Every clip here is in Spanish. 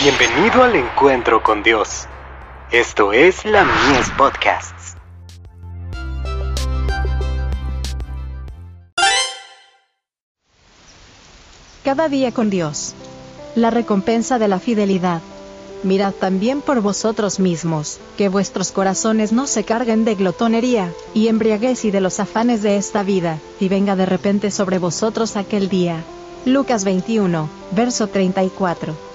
Bienvenido al encuentro con Dios. Esto es la Mies Podcasts. Cada día con Dios. La recompensa de la fidelidad. Mirad también por vosotros mismos, que vuestros corazones no se carguen de glotonería, y embriaguez y de los afanes de esta vida, y venga de repente sobre vosotros aquel día. Lucas 21, verso 34.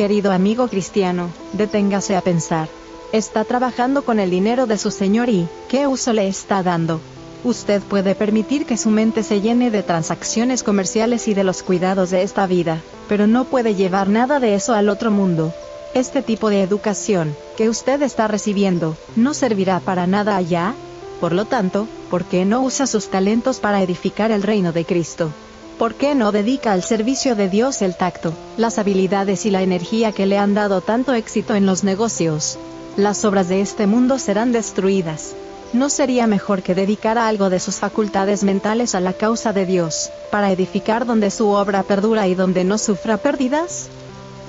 Querido amigo cristiano, deténgase a pensar. Está trabajando con el dinero de su Señor y, ¿qué uso le está dando? Usted puede permitir que su mente se llene de transacciones comerciales y de los cuidados de esta vida, pero no puede llevar nada de eso al otro mundo. Este tipo de educación, que usted está recibiendo, no servirá para nada allá. Por lo tanto, ¿por qué no usa sus talentos para edificar el reino de Cristo? ¿Por qué no dedica al servicio de Dios el tacto, las habilidades y la energía que le han dado tanto éxito en los negocios? Las obras de este mundo serán destruidas. ¿No sería mejor que dedicara algo de sus facultades mentales a la causa de Dios, para edificar donde su obra perdura y donde no sufra pérdidas?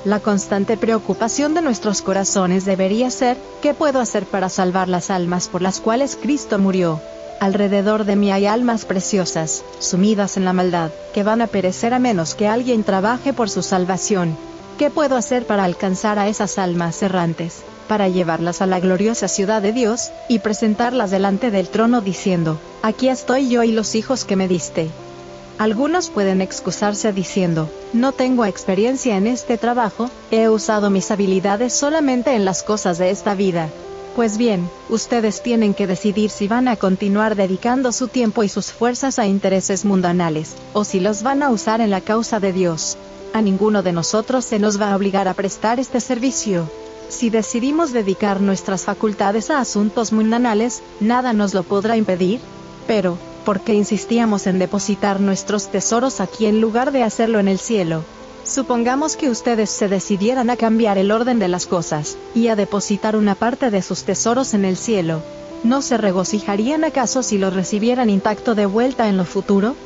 La constante preocupación de nuestros corazones debería ser, ¿qué puedo hacer para salvar las almas por las cuales Cristo murió? Alrededor de mí hay almas preciosas, sumidas en la maldad, que van a perecer a menos que alguien trabaje por su salvación. ¿Qué puedo hacer para alcanzar a esas almas errantes, para llevarlas a la gloriosa ciudad de Dios, y presentarlas delante del trono diciendo, aquí estoy yo y los hijos que me diste? Algunos pueden excusarse diciendo, no tengo experiencia en este trabajo, he usado mis habilidades solamente en las cosas de esta vida, pues bien, ustedes tienen que decidir si van a continuar dedicando su tiempo y sus fuerzas a intereses mundanales, o si los van a usar en la causa de Dios. A ninguno de nosotros se nos va a obligar a prestar este servicio. Si decidimos dedicar nuestras facultades a asuntos mundanales, nada nos lo podrá impedir. Pero, ¿por qué insistíamos en depositar nuestros tesoros aquí en lugar de hacerlo en el cielo? Supongamos que ustedes se decidieran a cambiar el orden de las cosas, y a depositar una parte de sus tesoros en el cielo. ¿No se regocijarían acaso si lo recibieran intacto de vuelta en lo futuro?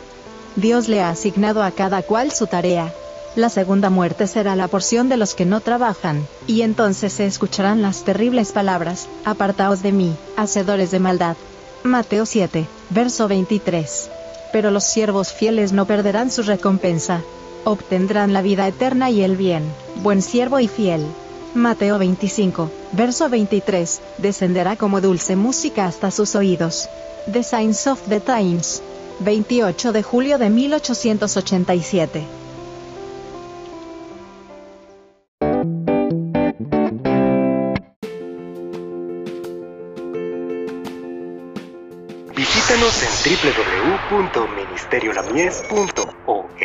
Dios le ha asignado a cada cual su tarea. La segunda muerte será la porción de los que no trabajan, y entonces se escucharán las terribles palabras, apartaos de mí, hacedores de maldad. Mateo 7, verso 23. Pero los siervos fieles no perderán su recompensa obtendrán la vida eterna y el bien. Buen siervo y fiel. Mateo 25, verso 23, descenderá como dulce música hasta sus oídos. The Signs of the Times. 28 de julio de 1887. Visítanos en